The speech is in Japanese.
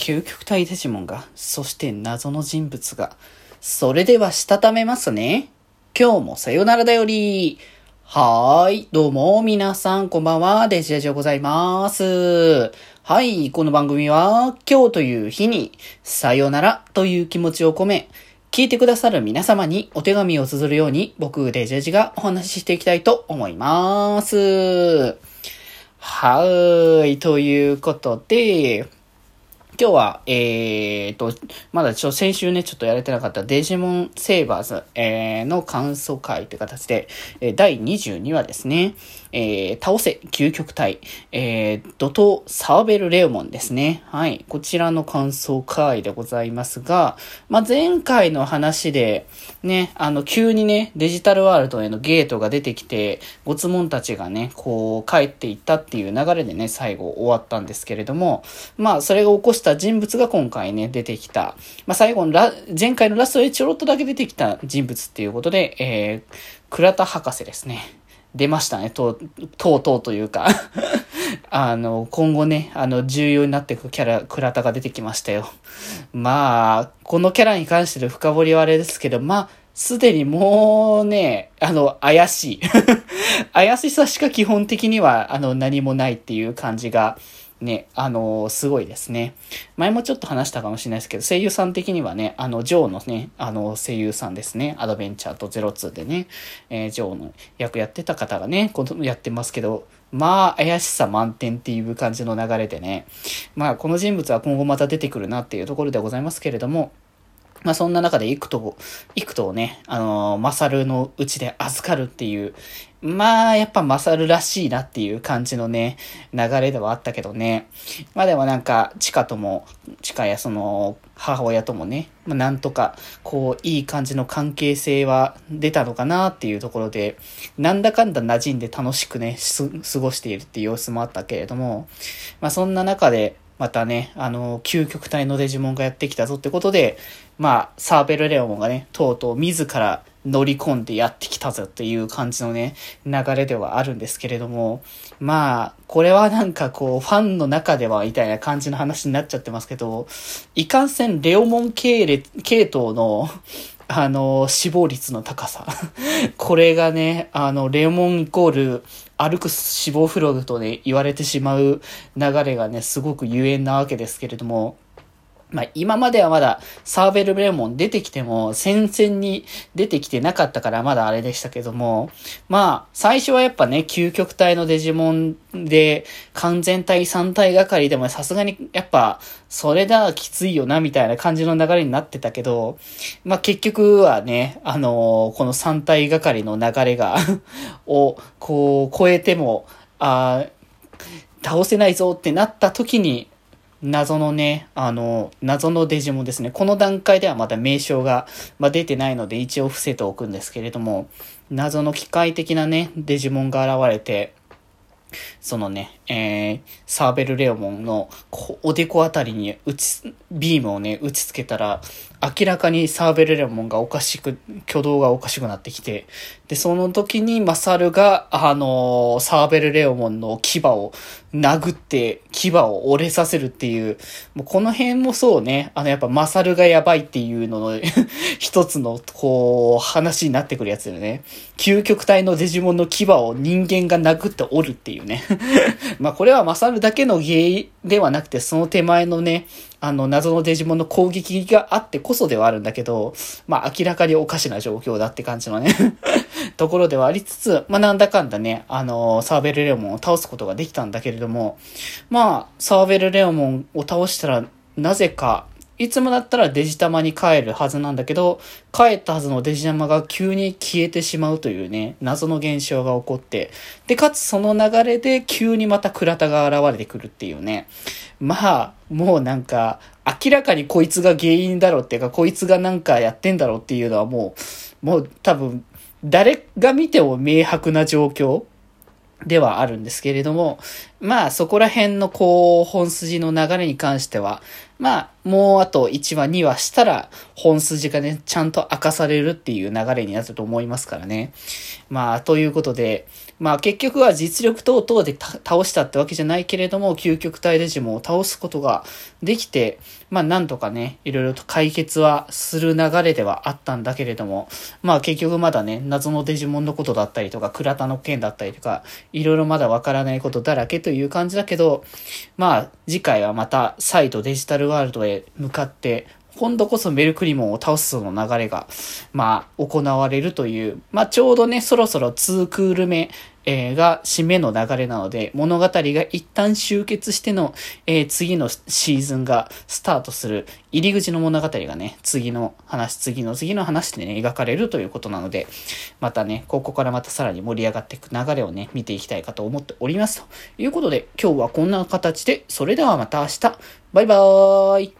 究極体デジモンが、そして謎の人物が。それでは、したためますね。今日もさよならだより。はーい。どうも、皆さん、こんばんは。デジデジでございます。はい。この番組は、今日という日に、さよならという気持ちを込め、聞いてくださる皆様にお手紙を綴るように、僕、デジェジがお話ししていきたいと思います。はーい。ということで、今日は、えーと、まだちょ、先週ね、ちょっとやれてなかったデジモンセーバーズ、えー、の感想会という形で、え、第22話ですね、えー、倒せ、究極体、えー、怒涛サーベルレオモンですね。はい。こちらの感想会でございますが、まあ、前回の話で、ね、あの、急にね、デジタルワールドへのゲートが出てきて、ごつもんたちがね、こう、帰っていったっていう流れでね、最後終わったんですけれども、まあ、それが起こした人物が今回ね、出てきた。まあ、最後のラ、前回のラストでちょろっとだけ出てきた人物っていうことで、えー、倉田博士ですね。出ましたね、とう、とうとうというか あの、今後ね、あの、重要になっていくキャラ、倉田が出てきましたよ。まあ、このキャラに関しての深掘りはあれですけど、まあ、すでにもうね、あの、怪しい。怪しさしか基本的には、あの、何もないっていう感じが、ね、あのー、すごいですね。前もちょっと話したかもしれないですけど、声優さん的にはね、あの、ジョーのね、あの、声優さんですね。アドベンチャーと02でね、えー、ジョーの役やってた方がね、このやってますけど、まあ、怪しさ満点っていう感じの流れでね、まあ、この人物は今後また出てくるなっていうところでございますけれども、まあそんな中で幾と、幾とをね、あのー、マサルのうちで預かるっていう、まあやっぱマサルらしいなっていう感じのね、流れではあったけどね。まあでもなんか、チカとも、チカやその、母親ともね、まあなんとか、こう、いい感じの関係性は出たのかなっていうところで、なんだかんだ馴染んで楽しくね、過ごしているっていう様子もあったけれども、まあそんな中で、またね、あの、究極体のデジモンがやってきたぞってことで、まあ、サーベルレオンがね、とうとう自ら乗り込んでやってきたぞっていう感じのね、流れではあるんですけれども、まあ、これはなんかこう、ファンの中ではみたいな感じの話になっちゃってますけど、いかんせんレオモン系、系統の、あの、死亡率の高さ。これがね、あの、レオモンイコール、歩く死亡フログとね、言われてしまう流れがね、すごくゆえんなわけですけれども、まあ今まではまだサーベルレモン出てきても戦線に出てきてなかったからまだあれでしたけども、まあ最初はやっぱね、究極体のデジモンで完全体3体がかりでもさすがにやっぱそれだきついよなみたいな感じの流れになってたけど、まあ結局はね、あのー、この3体がかりの流れが をこう超えても、あ倒せないぞってなった時に、謎のね、あの、謎のデジモンですね。この段階ではまだ名称が、まあ、出てないので一応伏せておくんですけれども、謎の機械的なね、デジモンが現れて、そのね、えー、サーベルレオモンのおでこあたりに打ち、ビームをね、打ちつけたら、明らかにサーベルレオモンがおかしく、挙動がおかしくなってきて、で、その時にマサルが、あのー、サーベルレオモンの牙を殴って、牙を折れさせるっていう、もうこの辺もそうね、あの、やっぱマサルがやばいっていうのの 一つの、こう、話になってくるやつだよね。究極体のデジモンの牙を人間が殴って折るっていうね まあこれはマサルだけの原因ではなくて、その手前のね、あの、謎のデジモンの攻撃があってこそではあるんだけど、まあ明らかにおかしな状況だって感じのね ところではありつつ、まあなんだかんだね、あの、サーベルレオモンを倒すことができたんだけれども、まあ、サーベルレオモンを倒したら、なぜか、いつもだったらデジタマに帰るはずなんだけど、帰ったはずのデジタマが急に消えてしまうというね、謎の現象が起こって、で、かつその流れで急にまた倉田が現れてくるっていうね。まあ、もうなんか、明らかにこいつが原因だろうっていうか、こいつがなんかやってんだろうっていうのはもう、もう多分、誰が見ても明白な状況ではあるんですけれども、まあそこら辺のこう本筋の流れに関しては、まあもうあと1話2話したら本筋がね、ちゃんと明かされるっていう流れになると思いますからね。まあということで、まあ結局は実力等々で倒したってわけじゃないけれども、究極体デジモンを倒すことができて、まあなんとかね、いろいろと解決はする流れではあったんだけれども、まあ結局まだね、謎のデジモンのことだったりとか、倉田の件だったりとか、いろいろまだわからないことだらけとという感じだけど、まあ次回はまた再度デジタルワールドへ向かって、今度こそメルクリモンを倒すその流れが、まあ、行われるという、まあ、ちょうどね、そろそろ2クール目、えー、が締めの流れなので、物語が一旦終結しての、えー、次のシーズンがスタートする入り口の物語がね、次の話、次の次の話でね、描かれるということなので、またね、ここからまたさらに盛り上がっていく流れをね、見ていきたいかと思っております。ということで、今日はこんな形で、それではまた明日、バイバーイ